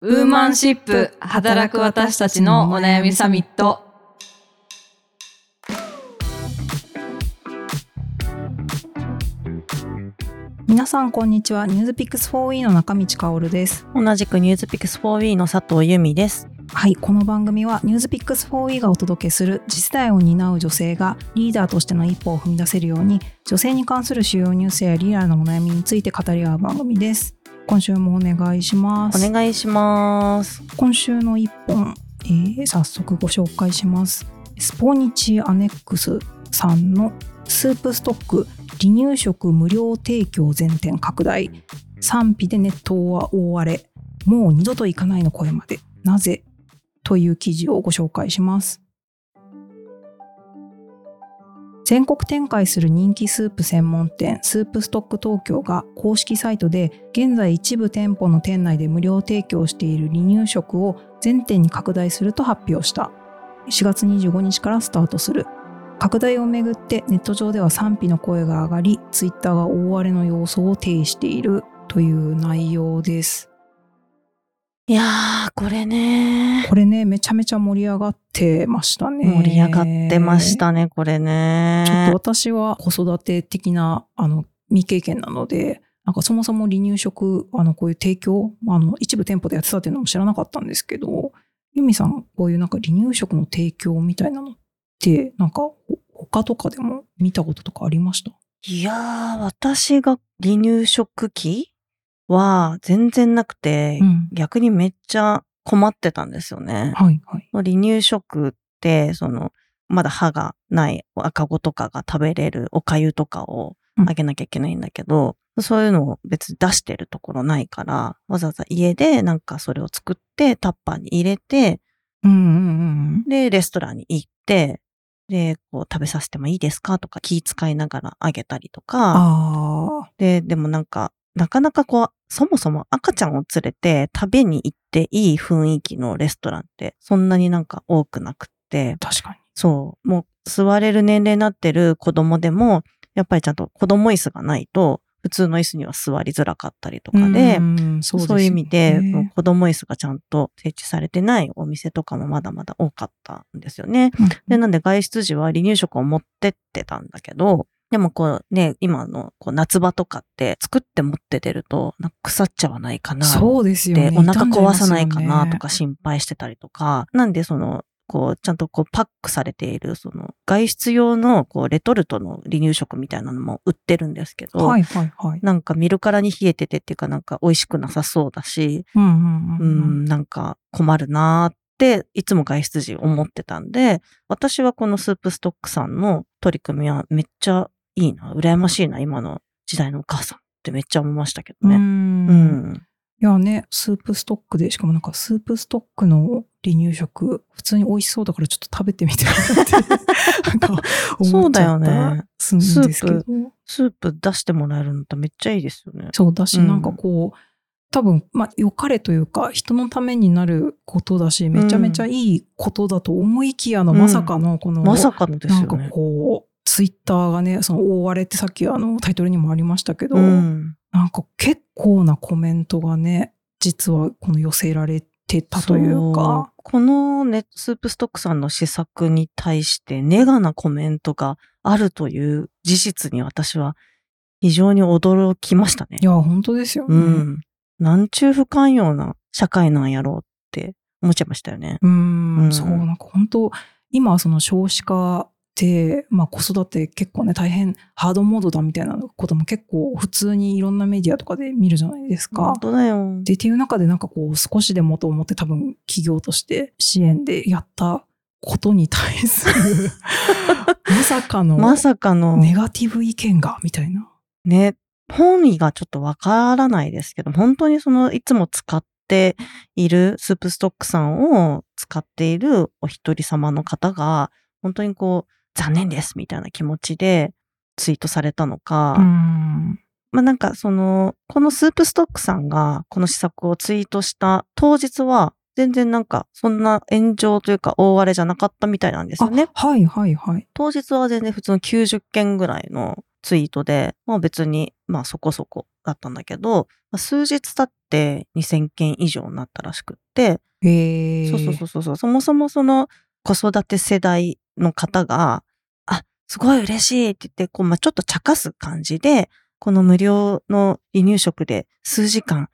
ウーマンシップ働く私たちのお悩みサミット。皆さんこんにちはニュースピックス 4E の中道香です同じくニュースピックス 4W の佐藤由美です。はいこの番組はニュースピックス 4E がお届けする次世代を担う女性がリーダーとしての一歩を踏み出せるように女性に関する主要ニュースやリアルなお悩みについて語り合う番組です今週もお願いします。お願いします。今週の一本、えー早速ご紹介します。スポニチアネックスさんのスープストック離乳食無料提供全店拡大。賛否でネットは大荒れ。もう二度と行かないの声まで。なぜ？という記事をご紹介します全国展開する人気スープ専門店スープストック東京が公式サイトで現在一部店舗の店内で無料提供している離乳食を全店に拡大すると発表した。4月25日からスタートする。拡大をめぐってネット上では賛否の声が上がりツイッターが大荒れの様相を呈しているという内容です。いやー、これね。これねめちゃめちゃ盛り上がってましたね盛り上がってましたね、これね。ちょっと私は子育て的なあの未経験なので、なんかそもそも離乳食、あのこういう提供、あの一部店舗でやってたっていうのも知らなかったんですけど、ユミさん、こういうなんか離乳食の提供みたいなのって、なんかほ他とかでも見たこととかありました？いやー、私が離乳食期は全然なくて、ん。逆にめっちゃ困ってたんですよね。はいはい。離乳食って、その、まだ歯がない赤子とかが食べれるお粥とかをあげなきゃいけないんだけど、そういうのを別に出してるところないから、わざわざ家でなんかそれを作ってタッパーに入れて、うんうんうんで、レストランに行って、で、こう食べさせてもいいですかとか気遣いながらあげたりとか。で、でもなんか、なかなかこう、そもそも赤ちゃんを連れて食べに行っていい雰囲気のレストランってそんなになんか多くなくって、確かに。そう、もう座れる年齢になってる子供でも、やっぱりちゃんと子供椅子がないと、普通の椅子には座りづらかったりとかで、うんそうねそういう意味で、子供椅子がちゃんと設置されてないお店とかもまだまだ多かったんですよね。うんで、なんで外出時は離乳食を持ってってたんだけど、でもこうね、今のこう夏場とかって作って持って出ると、腐っちゃわないかなっそうですよて、ね。お腹壊さないかなとか。か心配してたりとか、なんでその、こう、ちゃんとこうパックされている、その、外出用の、こう、レトルトの離乳食みたいなのも売ってるんですけど、はいはいはい。なんか見るからに冷えててっていうかなんか美味しくなさそうだし、うんうん、なんか困るなーって、いつも外出時思ってたんで、私はこのスープストックさんの取り組みはめっちゃいいな、羨ましいな、今の時代のお母さんってめっちゃ思いましたけどうね。んうん。いやね、スープストックで、しかもなんかスープストックの離乳食、普通に美味しそうだからちょっと食べてみてなって、なんか思っちゃったりするんですけど。スープ出してもらえるのってめっちゃいいですよね。そうだし、うんなんかこう、多分、まあ、良かれというか、人のためになることだし、めちゃめちゃいいことだと思いきやの、うんまさかの、この、まさかのですなんかよね。こう、ツイッターがね、その大荒れってさっきあのタイトルにもありましたけど、うん。なんか結構なコメントがね、実はこの寄せられてたというか、そうこのね、スープストックさんの施策に対してネガなコメントがあるという事実に私は非常に驚きましたねい。や、本当ですよね。うん。なんちゅう不寛容な社会なんやろうって思っちゃいましたよね。うーん、うんそう、なんか本当、今はその少子化で、まあ子育て結構ね、大変ハードモードだみたいなことも結構普通にいろんなメディアとかで見るじゃないですか。本当だよ。で、っていう中でなんかこう少しでもと思って多分企業として支援でやったことに対する、まさかの まさかの、ネガティブ意見が、みたいな。ね、本意がちょっとわからないですけど、本当にその、いつも使っているスープストックさんを使っているお一人様の方が、本当にこう、残念ですみたいな気持ちでツイートされたのか、うん。まあなんかその、このスープストックさんがこの施策をツイートした当日は、全然なんかそんな炎上というか大荒れじゃなかったみたいなんですよね。あはいはいはい。当日は全然普通の90件ぐらいのツイートで、まあ別に、まあそこそこだったんだけど、まあ数日経って2000件以上になったらしくって。そうそうそうそう。そもそもその子育て世代の方が、あ、すごい嬉しいって言って、こう、まあ、ちょっと茶化す感じで、この無料の離乳食で数時間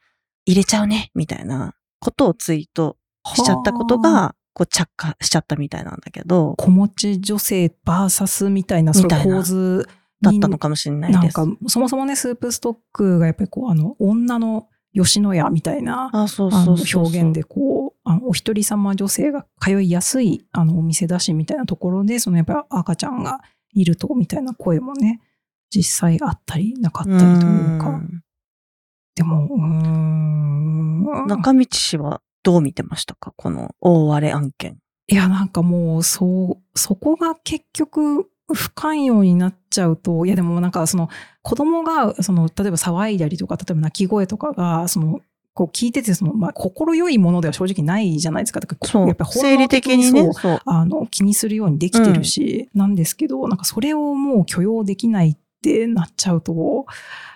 入れちゃうね、みたいなことをツイートしちゃったことはが、こう着火しちゃったみたいなんだけど、子持ち女性バーサスみたいな、そのみたいな構図にだったのかもしれないです。なんか、そもそもね、スープストックがやっぱりこう、あの、女の吉野家みたいな。表現でこう、あのお一人様女性が通いやすいあのお店だしみたいなところで、そのやっぱり赤ちゃんがいるとみたいな声もね、実際あったりなかったりというか。んでも、うーん。中道氏はどう見てましたか？この大荒れ案件。いや、なんかもう、そう、そこが結局、不寛容になっちゃうと、いやでもなんかその子供が、その、例えば騒いだりとか、例えば泣き声とかが、その、こう聞いてて、その、まあ、心よいものでは正直ないじゃないですか。だからそうやっぱ。り生理的にね。そう。あの、気にするようにできてるし、なんですけど、なんかそれをもう許容できないってなっちゃうと、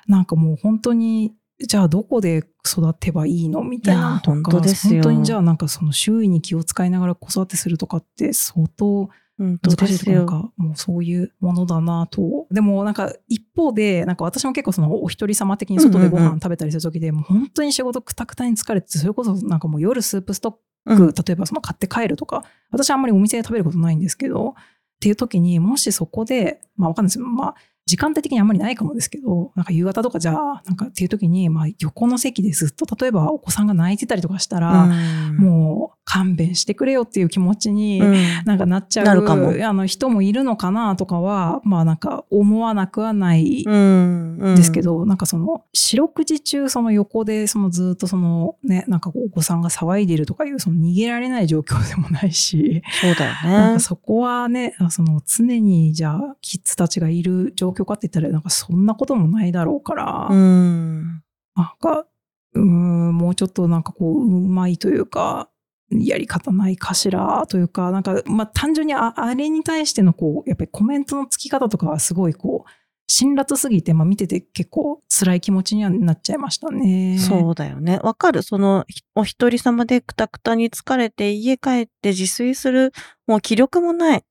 なんかもう本当に、じゃあどこで育てばいいのみたいなのとか、本当ですよ本当にじゃあなんかその周囲に気を使いながら子育てするとかって相当本難当ですよ。しいとかもうそういうものだなと。でもなんか一方で、なんか私も結構そのお一人様的に外でごうんうんうん飯食べたりするときで、もう本当に仕事くたくたに疲れてて、それこそなんかもう夜スープストッうん例えばその買って帰るとか、私はあんまりお店で食べることないんですけど、っていう時にもしそこで、まあわかんないですよ。まあ時間帯的にあんまりないかもですけど、なんか夕方とかじゃあ、なんかっていう時に、まあ横の席でずっと例えばお子さんが泣いてたりとかしたら、うん。もう勘弁してくれよっていう気持ちに、うん。なんかなっちゃうなるかも。あの人もいるのかなとかは、まあなんか思わなくはないうん。うん。ですけど、なんかその四六時中その横でそのずっとそのね、なんかお子さんが騒いでるとかいうその逃げられない状況でもないし、そうだよね。なんか。そこはね、あその常にじゃあキッズたちがいる状況かって言ったらなんかそんなこともないだろうから、うん。なんか、うーん、もうちょっとなんかこう、うまいというか、やり方ないかしらというか、なんか、まあ単純にああれに対してのこう、やっぱりコメントのつき方とかはすごいこう、辛辣すぎて、まあ見てて結構辛い気持ちにはなっちゃいましたね。そうだよね。わかる。その、ひお一人様でくたくたに疲れて家帰って自炊する、もう気力もない。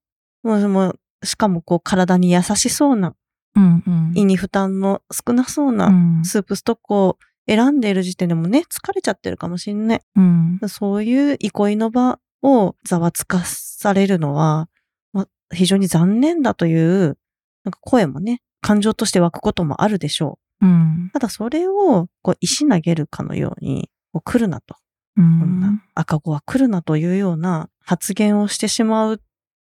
もう、もうしかもこう体に優しそうな、うんうん。胃に負担の少なそううなんスープストックを選んでいる時点でもね、疲れちゃってるかもしんない。うん。そういう憩いの場をざわつかされるのは、まあ、非常に残念だという、なんか声もね、感情として湧くこともあるでしょう。うん。ただそれを、こう、石投げるかのように、こう来るなと。うこんんな赤子は来るなというような発言をしてしまう。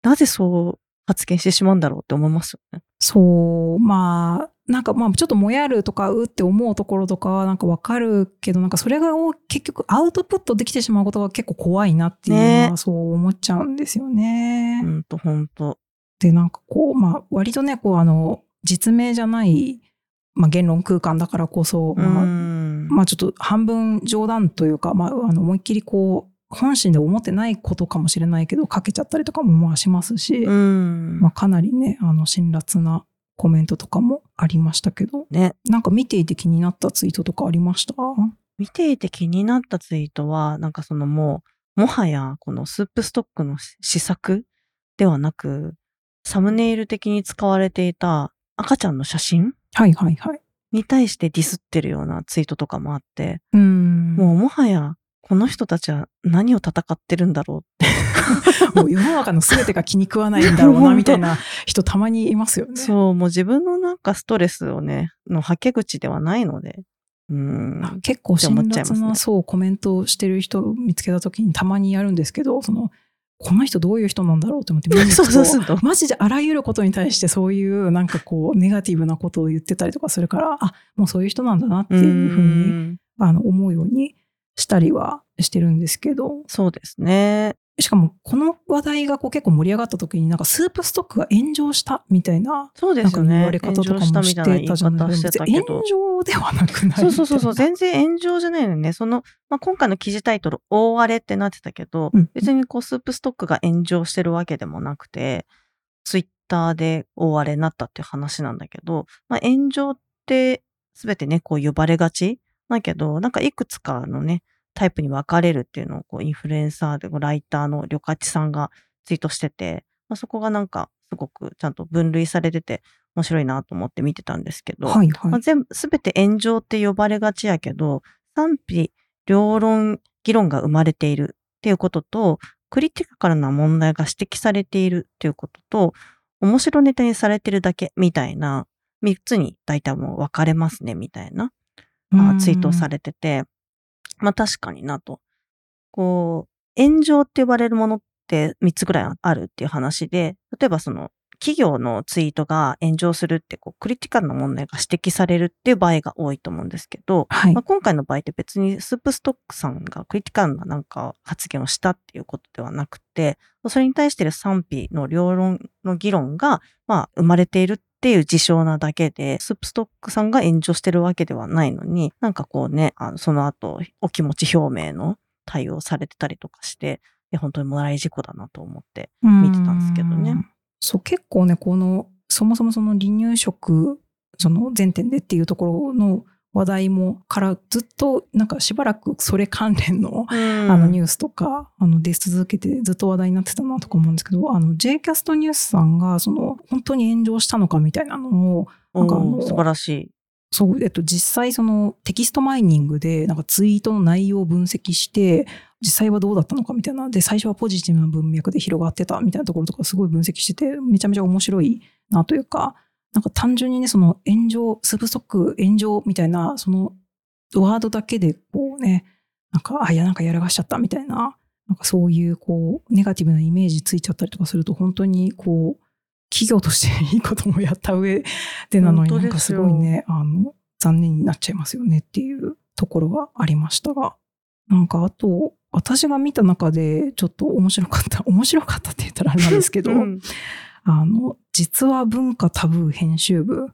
なぜそう発言してしまうんだろうって思いますよね。そう、まあ、なんかまあちょっともやるとかうって思うところとかはなんかわかるけど、なんかそれがを結局アウトプットできてしまうことが結構怖いなっていうのねはそう思っちゃうんですよね。ほんとほんと。で、なんかこう、まあ割とね、こうあの、実名じゃない、まあ言論空間だからこそ、うまあん。まあちょっと半分冗談というか、まああの思いっきりこう、本心で思ってないことかもしれないけど、かけちゃったりとかもまあしますし、うん。まあ、かなりね、あの、辛辣なコメントとかもありましたけど、ね。なんか見ていて気になったツイートとかありました？見ていて気になったツイートは、なんかそのもう、もはやこのスープストックの試作ではなく、サムネイル的に使われていた赤ちゃんの写真はいはいはい。に対してディスってるようなツイートとかもあって、うーん。もうもはやこの人たちは何を戦ってるんだろう もう世の中の全てが気に食わないんだろうな、みたいな 人たまにいますよね。そう、もう自分のなんかストレスをね、の吐け口ではないので。うん。結構辛って思っちゃいますね辣な、そう、コメントをしてる人を見つけたときにたまにやるんですけど、その、この人どういう人なんだろうって思って見に行そうくとと、マジであらゆることに対してそういうなんかこう、ネガティブなことを言ってたりとかするから、あ、もうそういう人なんだなっていうふうに、んあの、思うようにしたりはしてるんですけど、そうですね。しかもこの話題がこう結構盛り上がった時になんかスープストックが炎上したみたいな、そうですよね。われ方とかもしてみたじゃないですか。炎。上ではなくないそうそうそうそう、全然炎上じゃないのよね。その、まあ、今回の記事タイトル、大荒れってなってたけど、うん別にこう、スープストックが炎上してるわけでもなくて、ツイッターで大荒れになったっていう話なんだけど、まあ、炎上って、すべてね、こう呼ばれがちだけど、なんかいくつかのね、タイプに分かれるっていうのを、こう、インフルエンサーで、ライターの旅客さんがツイートしてて、まあ、そこがなんか、すごくちゃんと分類されてて、面白いなと思って見てたんですけど、はいはい。まあ、全部、すべて炎上って呼ばれがちやけど、賛否両論、議論が生まれているっていうことと、クリティカルな問題が指摘されているっていうことと、面白ネタにされてるだけみたいな、三つに大体もう分かれますね、みたいな、まあ、ツイートをされてて、まあ確かになと。こう、炎上って呼ばれるものって3つぐらいあるっていう話で、例えばその企業のツイートが炎上するってこうクリティカルな問題が指摘されるっていう場合が多いと思うんですけど、はい。まあ、今回の場合って別にスープストックさんがクリティカルななんか発言をしたっていうことではなくて、それに対しての賛否の両論の議論が、まあ、生まれているっていう事象なだけで、スープストックさんが炎上してるわけではないのに、なんかこうね、あのその後、お気持ち表明の対応されてたりとかして、本当にもらい事故だなと思って見てたんですけどねう。そう、結構ね、この、そもそもその離乳食、その前点でっていうところの話題もからずっとなんかしばらくそれ関連の、ああのニュースとかあの出続けてずっと話題になってたなとか思うんですけどあの J キャストニュースさんがその本当に炎上したのかみたいなのをなんかあの素晴らしい。そう、えっと、実際そのテキストマイニングでなんかツイートの内容を分析して実際はどうだったのかみたいなで最初はポジティブな文脈で広がってたみたいなところとかすごい分析しててめちゃめちゃ面白いなというかなんか単純にねその炎上スープストック炎上みたいなそのワードだけでこうねなんかあいやなんかやらかしちゃったみたいななんかそういうこうネガティブなイメージついちゃったりとかすると本当にこう企業としていいこともやった上でなのになんかすごいねあの残念になっちゃいますよねっていうところがありましたが。なんかあと私が見た中でちょっと面白かった面白かったって言ったらあれなんですけど、うんあの実は文化タブー編集部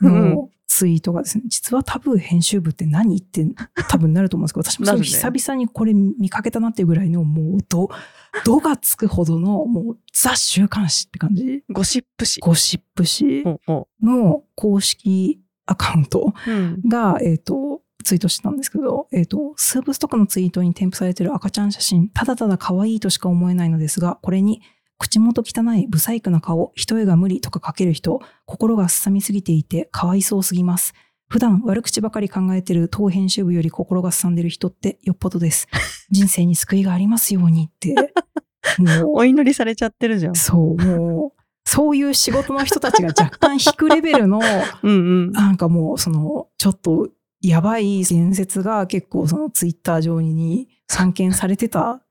うんのツイートがですね、実はタブー編集部って何って多分なると思うんですけど、私も久々にこれ見かけたなっていうぐらいの、もう、ど、どがつくほどの、もう、ザ週刊誌って感じ。ゴシップ誌。ゴシップ誌の公式アカウントううんが、えっ、と、ツイートしてたんですけど、えっ、と、スープストックのツイートに添付されている赤ちゃん写真、ただただ可愛いとしか思えないのですが、これに、口元汚い、不細工な顔、一重が無理とか書ける人、心がすさみすぎていて、かわいそうすぎます。普段悪口ばかり考えてる当編集部より心がすさんでる人ってよっぽどです。人生に救いがありますようにって、もう、お祈りされちゃってるじゃん。そう、もう、そういう仕事の人たちが若干引くレベルの、うんうん。なんかもう、その、ちょっと、やばい言説が結構そのツイッター上に散見されてたっ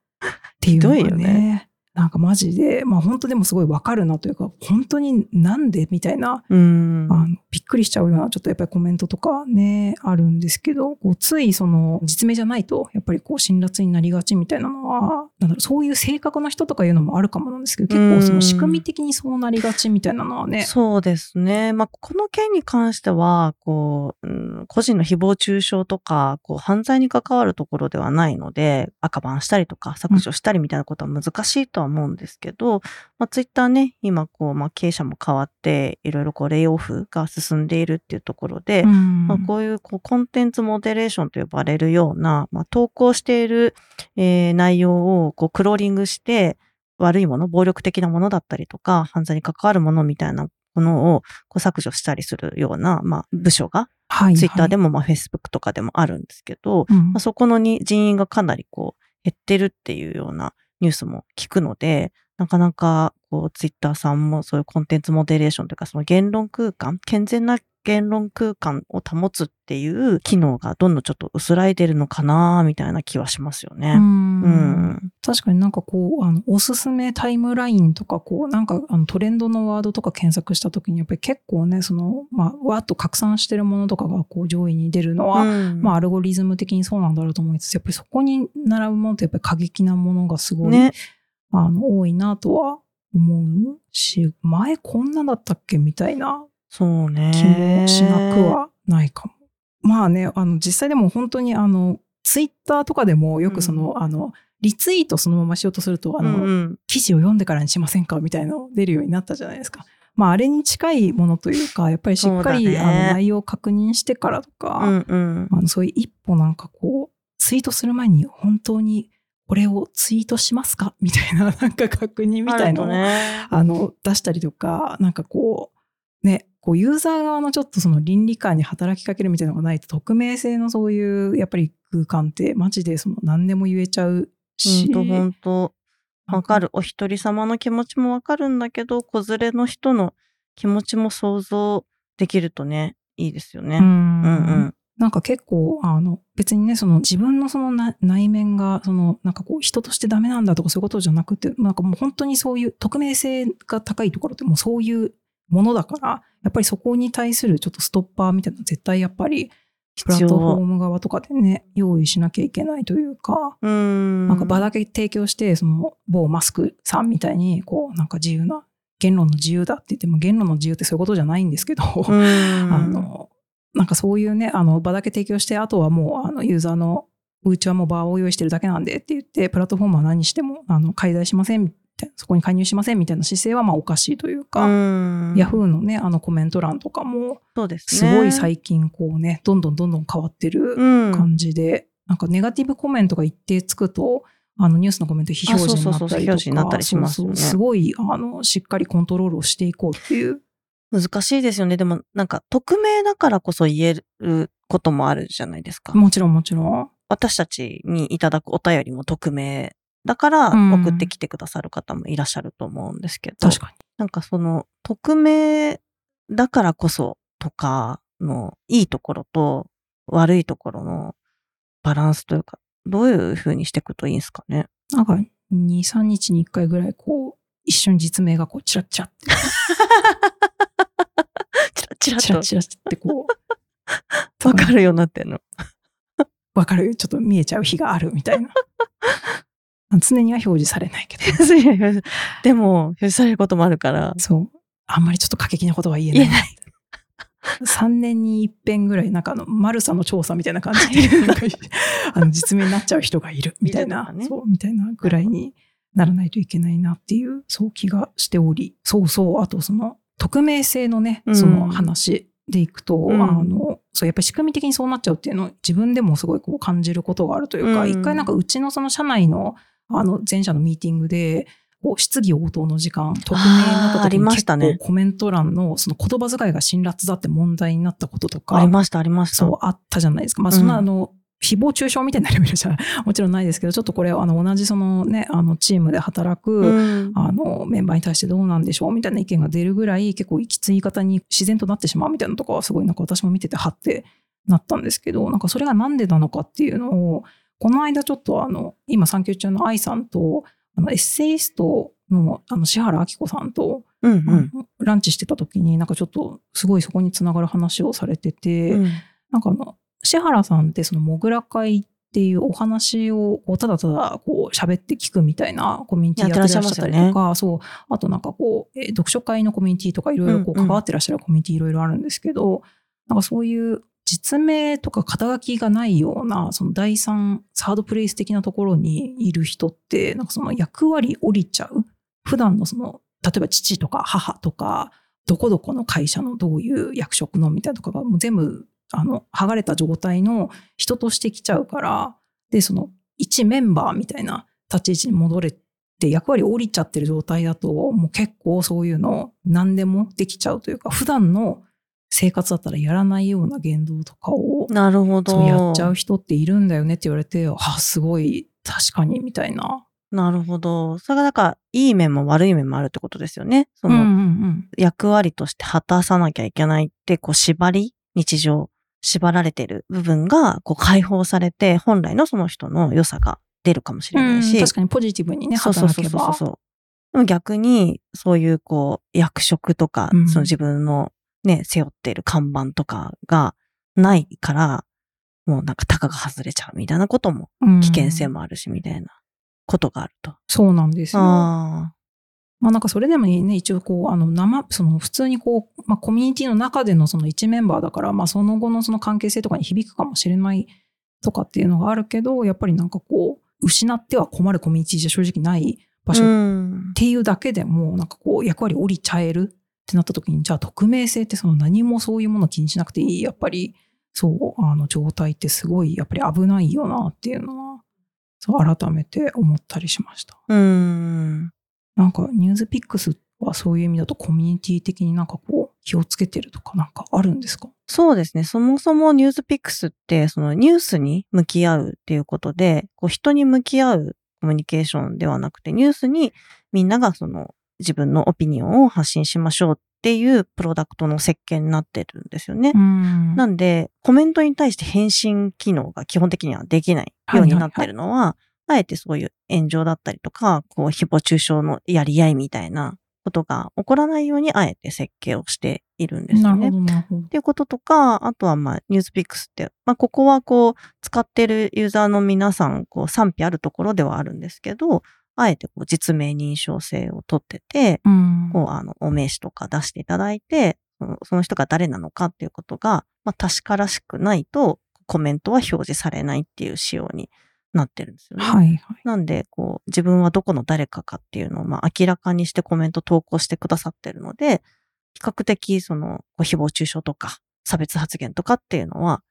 ていうのが ひどいよね。なんかマジで、まあ本当でもすごいわかるなというか、本当になんでみたいな、うん。あのびっくりしちゃうようなちょっとやっぱりコメントとかね、あるんですけど、こうついその実名じゃないと、やっぱりこう辛辣になりがちみたいなのは、なんだろう、そういう性格の人とかいうのもあるかもなんですけど、結構その仕組み的にそうなりがちみたいなのはね、そうですね。まあ、この件に関しては、こう、うん個人の誹謗中傷とか、こう、犯罪に関わるところではないので、赤バンしたりとか、削除したりみたいなことは難しいとは思うんですけど、まあ、ツイッターね、今、こう、まあ、経営者も変わって、いろいろこう、レイオフが進んでいるっていうところで、うん。まあ、こういうこうコンテンツモデレーションと呼ばれるような、まあ、投稿している、えー内容をこうクローリングして、悪いもの、暴力的なものだったりとか、犯罪に関わるものみたいなものをこう削除したりするような、まあ、部署が、はいツイッターでも、も、まあ、フェイスブックとかでもあるんですけど、うん。まあ、そこのに人員がかなりこう減ってるっていうようなニュースも聞くので、なかなかこうツイッターさんもそういうコンテンツモデレーションというかその言論空間、健全な言論空間を保つっていう機能がどんどんちょっと薄らいでるのかなみたいな気はしますよね。うんうん。確かになんかこう、あの、おすすめタイムラインとか、こう、なんかあのトレンドのワードとか検索したときに、やっぱり結構ね、その、まあ、わーっと拡散してるものとかがこう上位に出るのは、うんまあ、アルゴリズム的にそうなんだろうと思いつつ、やっぱりそこに並ぶものってやっぱり過激なものがすごい、ね。あの、多いなとは思うし、前こんなだったっけみたいなそうね。気もしなくはないかも。まあね、あの、実際でも本当にあの、ツイッターとかでもよくその、あの、リツイートそのまましようとすると、あの、うんうん記事を読んでからにしませんかみたいなの出るようになったじゃないですか。まああれに近いものというか、やっぱりしっかり、ねあの内容を確認してからとか、うんうん。あのそういう一歩なんかこう、ツイートする前に本当にこれをツイートしますかみたいな、なんか確認みたいなのを、ね。あの、出したりとか、なんかこう、ね、こうユーザー側のちょっとその倫理観に働きかけるみたいなのがないと、匿名性のそういう、やっぱり空間って、マジでその何でも言えちゃうし。ほんとほんと。わかる。お一人様の気持ちもわかるんだけど、子連れの人の気持ちも想像できるとね、いいですよね。うんうんうん。なんか結構、あの、別にね、その自分のそのな内面が、その、なんかこう、人としてダメなんだとかそういうことじゃなくて、なんかもう本当にそういう匿名性が高いところってもうそういうものだから、やっぱりそこに対するちょっとストッパーみたいなの絶対やっぱり、必要。プラットフォーム側とかでね、用意しなきゃいけないというか、うん。なんか場だけ提供して、その某マスクさんみたいに、こう、なんか自由な、言論の自由だって言っても、言論の自由ってそういうことじゃないんですけど、うん。あの、なんかそういうね、あの、場だけ提供して、あとはもう、あの、ユーザーの、うちはもう場を用意してるだけなんでって言って、プラットフォームは何しても、あの、介在しませんそこに介入しませんみたいな姿勢は、まあおかしいというか、うん。ヤフーのね、あのコメント欄とかも、そうですね。すごい最近こうね、どんどんどんどん変わってるうん。感じで、なんかネガティブコメントが一定つくと、あのニュースのコメント非表示になったりとか、すごい、あの、しっかりコントロールをしていこうっていう。難しいですよね。でも、なんか、匿名だからこそ言えることもあるじゃないですか。もちろんもちろん。私たちにいただくお便りも匿名だからうん送ってきてくださる方もいらっしゃると思うんですけど、確かに。なんかその匿名だからこそとかのいいところと悪いところのバランスというか、どういう風にしていくといいんですかね？なんか、2、3日に1回ぐらい、こう、一瞬実名がこう、チラッチラって、チラチラとチラッチラってこう、わかるようになってんの。わかる、ちょっと見えちゃう日があるみたいな。常には表示されないけど。でも、表示されることもあるから。そう。あんまりちょっと過激なことは言えない。言えない。3年に一遍ぐらい、なんかあの、マルサの調査みたいな感じで、あの実名になっちゃう人がいるみたいな、ねそう、みたいなぐらいにならないといけないなっていう、そう気がしており、そうそう、あとその、匿名性のね、うんその話でいくと、うんあの、そう、やっぱり仕組み的にそうなっちゃうっていうのを自分でもすごいこう感じることがあるというか、うん一回なんかうちのその社内の、あの、前者のミーティングで、質疑応答の時間、匿名になった時に結ましたね構コメント欄のその言葉遣いが辛辣だって問題になったこととか、ありました、ありました。そうあったじゃないですか。まあそんなうんあの、誹謗中傷みたいなレベルじゃもちろんないですけど、ちょっとこれあの同じそのね、あのチームで働く、うんあのメンバーに対してどうなんでしょうみたいな意見が出るぐらい結構きつい言い方に自然となってしまうみたいなのとかはすごいなんか私も見ててはってなったんですけど、なんかそれがなんでなのかっていうのを、この間ちょっとあの、今産休中の愛さんと、あのエッセイストのあの、志原明子さんと、うんうん。ランチしてた時になんかちょっとすごいそこにつながる話をされてて、うん。なんかあの、志原さんってそのモグラ会っていうお話をただただこう喋って聞くみたいなコミュニティやってらっしゃったりとか、そう、あとなんかこう、えー読書会のコミュニティとかいろいろ関わってらっしゃるコミュニティいろいろあるんですけど、なんかそういう実名とか肩書きがないような、その第三、サードプレイス的なところにいる人って、なんかその役割降りちゃう。普段のその、例えば父とか母とか、どこどこの会社のどういう役職のみたいなとかがもう全部、あの、剥がれた状態の人として来ちゃうから、で、その、一メンバーみたいな立ち位置に戻れて役割降りちゃってる状態だと、もう結構そういうの何でもできちゃうというか、普段の生活だったらやらないような言動とかを、なるほど。そうやっちゃう人っているんだよねって言われて、あ、すごい、確かに、みたいな。なるほど。それがだから、いい面も悪い面もあるってことですよね。その、ん役割として果たさなきゃいけないって、こう、縛り、日常、縛られてる部分が、こう、解放されて、本来のその人の良さが出るかもしれないし。確かにポジティブにね、そうそう働けば。そうそうそう。でも逆に、そういう、こう、役職とか、うんその自分のね、背負っている看板とかがないから、もうなんか、タカが外れちゃうみたいなことも、うん危険性もあるし、みたいなことがあると。そうなんですよ。あまあなんかそれでもね、一応こう、あの生、その普通にこう、まあコミュニティの中でのその一メンバーだから、まあその後のその関係性とかに響くかもしれないとかっていうのがあるけど、やっぱりなんかこう、失っては困るコミュニティじゃ正直ない場あ。所っん。ていうだけでも、なんかこう、役割降りちゃえるってなった時に、じゃあ匿名性ってその何もそういうものを気にしなくていい、やっぱり、そう、あの状態ってすごい、やっぱり危ないよなっていうのは、そう、改めて思ったりしました。うーん。なんか、ニュースピックスはそういう意味だとコミュニティ的になんかこう、気をつけてるとかなんかあるんですか？そうですね。そもそもニュースピックスって、そのニュースに向き合うっていうことで、こう人に向き合うコミュニケーションではなくて、ニュースにみんながその自分のオピニオンを発信しましょうっていうプロダクトの設計になってるんですよね。んなんで、コメントに対して返信機能が基本的にはできないようになってるのは、あえてそういう炎上だったりとか、こう、誹謗中傷のやり合いみたいなことが起こらないように、あえて設計をしているんですよね。っ。ていうこととか、あとはまあ、ニュースピックスって、まあ、ここはこう、使ってるユーザーの皆さん、こう、賛否あるところではあるんですけど、あえてこう、実名認証性を取ってて、うんこう、あの、お名刺とか出していただいて、その人が誰なのかっていうことが、まあ、確からしくないと、コメントは表示されないっていう仕様になってるんですよね。はいはい。なんで、こう、自分はどこの誰かかっていうのを、まあ、明らかにしてコメント投稿してくださってるので、比較的、その、誹謗中傷とか、差別発言とかっていうのは、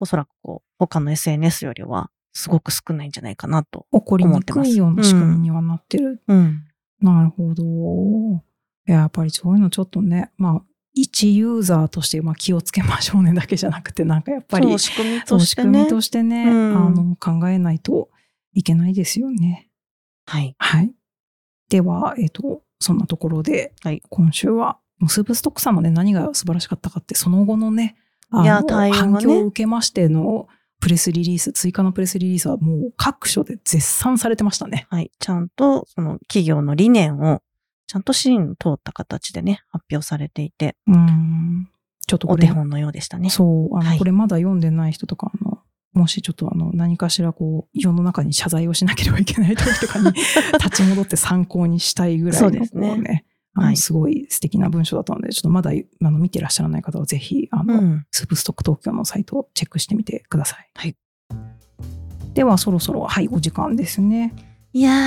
おそらくこう、他の SNS よりは、すごく少ないんじゃないかなと。起こりにくいような仕組みにはなってる。うん。なるほど。いややっぱりそういうのちょっとね、まあ、一ユーザーとしてまあ気をつけましょうねだけじゃなくて、なんかやっぱり、仕組みとしてねしてね、うんあの、考えないといけないですよね。はい。はい。では、えっ、と、そんなところで、はい今週は、スープストックさんのね、何が素晴らしかったかって、その後のね、あのね反響を受けましてのプレスリリース、追加のプレスリリースはもう各所で絶賛されてましたね。はい。ちゃんと、その企業の理念を、ちゃんと芯通った形でね、発表されていて、うん。ちょっとこれお手、本のようでしたね。そう、あの、はいこれまだ読んでない人とか、あの、もしちょっとあの、何かしらこう、世の中に謝罪をしなければいけない時とかに 立ち戻って参考にしたいぐらいの、そうですねはいすごい素敵な文章だったので、ちょっとまだあの見てらっしゃらない方はぜひ、あの、うん。スープストック東京のサイトをチェックしてみてください。はい。では、そろそろ、はい、お時間ですね。いやー、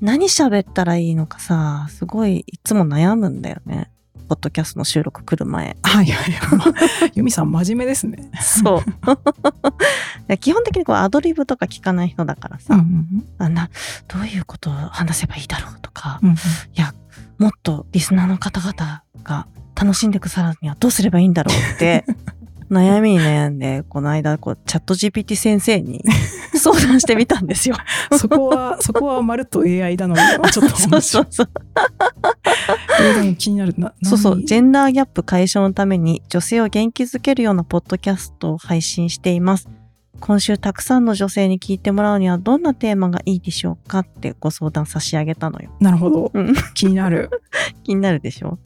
何喋ったらいいのかさ、すごいいつも悩むんだよね。ポッドキャストの収録来る前。はい、はい、はい。ユミさん、真面目ですね。そう。で基本的にこうアドリブとか聞かない人だからさ、うんうんあんな、どういうことを話せばいいだろうとか、うんうんいや、もっとリスナーの方々が楽しんでくださるにはどうすればいいんだろうって、悩みに悩んで、この間、こう、チャット GPT 先生に 相談してみたんですよ。そこは、そこはまるっと AI だのに、ちょっとそう。そうそう。気になるな。そうそう、何ジェンダーギャップ解消のために女性を元気づけるようなポッドキャストを配信しています。今週たくさんの女性に聞いてもらうにはどんなテーマがいいでしょうかってご相談差し上げたのよ。なるほど。うん気になる。気になるでしょ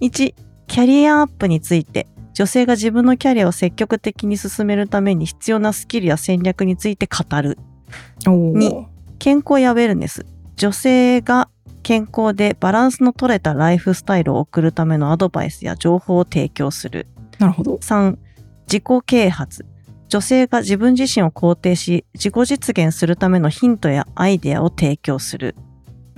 ?1、キャリアアップについて、女性が自分のキャリアを積極的に進めるために必要なスキルや戦略について語る。おーに健康やウェルネス。女性が健康でバランスの取れたライフスタイルを送るためのアドバイスや情報を提供する。なるほど。3、自己啓発。女性が自分自身を肯定し、自己実現するためのヒントやアイデアを提供する。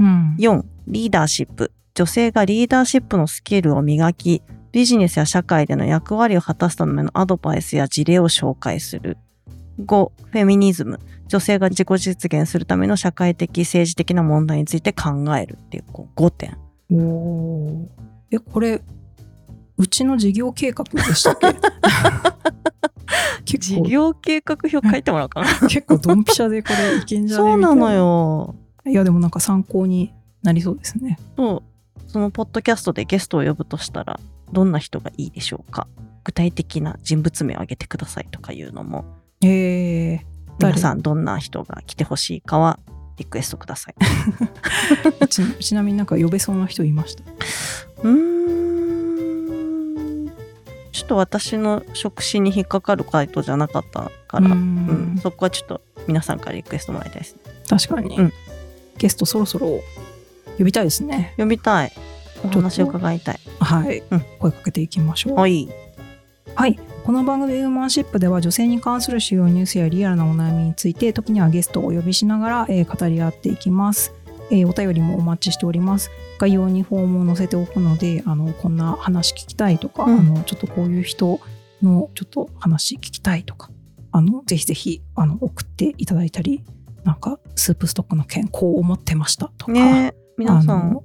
うん。4、リーダーシップ。女性がリーダーシップのスキルを磨き、ビジネスや社会での役割を果たすためのアドバイスや事例を紹介する。5、フェミニズム。女性が自己実現するための社会的、政治的な問題について考えるっていうこう5点。おーえ、これ、うちの事業計画でしたっけ？結構、業計画表書いてもらおうかな。結構ドンピシャでこれいけんじゃね？そうなのみよ。いや、でもなんか参考になりそうですね。そう。そのポッドキャストでゲストを呼ぶとしたら、どんな人がいいでしょうか？具体的な人物名を挙げてくださいとかいうのも、えー、誰？皆さんどんな人が来てほしいかはリクエストください。ちちなみになんか呼べそうな人いました？うーん。ちょっと私の職種に引っかかる回答じゃなかったから、ううんんそこはちょっと皆さんからリクエストもらいたいですね。確かに、うんゲストそろそろ呼びたいですね。呼びたい。お話を伺いたい。はい、うん声かけていきましょう。はい。はい。この番組ウーマンシップでは女性に関する主要ニュースやリアルなお悩みについて時にはゲストをお呼びしながら、えー語り合っていきます。えーお便りもお待ちしております。概要にフォームを載せておくので、あの、こんな話聞きたいとか、うんあの、ちょっとこういう人のちょっと話聞きたいとか、あの、ぜひぜひ、あの、送っていただいたり、なんか、スープストックの件、こう思ってましたとか、ね皆さんあの、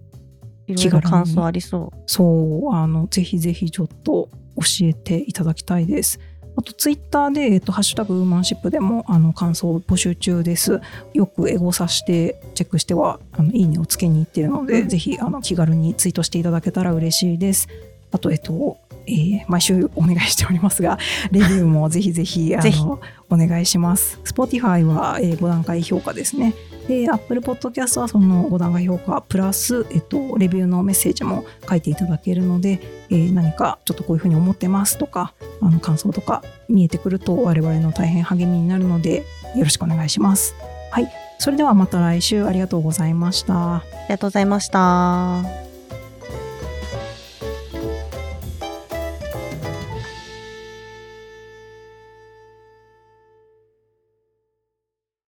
いろいろ感想ありそう。そう、あの、ぜひぜひちょっと教えていただきたいです。あと、ツイッターで、えっと、ハッシュタグウーマンシップでも、あの、感想を募集中です。よくエゴさして、チェックしては、あの、いいねをつけに行っているので、うんぜひ、あの、気軽にツイートしていただけたら嬉しいです。あと、えっと、えー毎週お願いしておりますが、レビューもぜひぜひ、あぜひの、お願いします。Spotify は、え5段階評価ですね。で、Apple Podcast はその5段階評価プラス、えっと、レビューのメッセージも書いていただけるので、えー何かちょっとこういうふうに思ってますとか、あの感想とか見えてくると我々の大変励みになるので、よろしくお願いします。はい。それではまた来週ありがとうございました。ありがとうございました。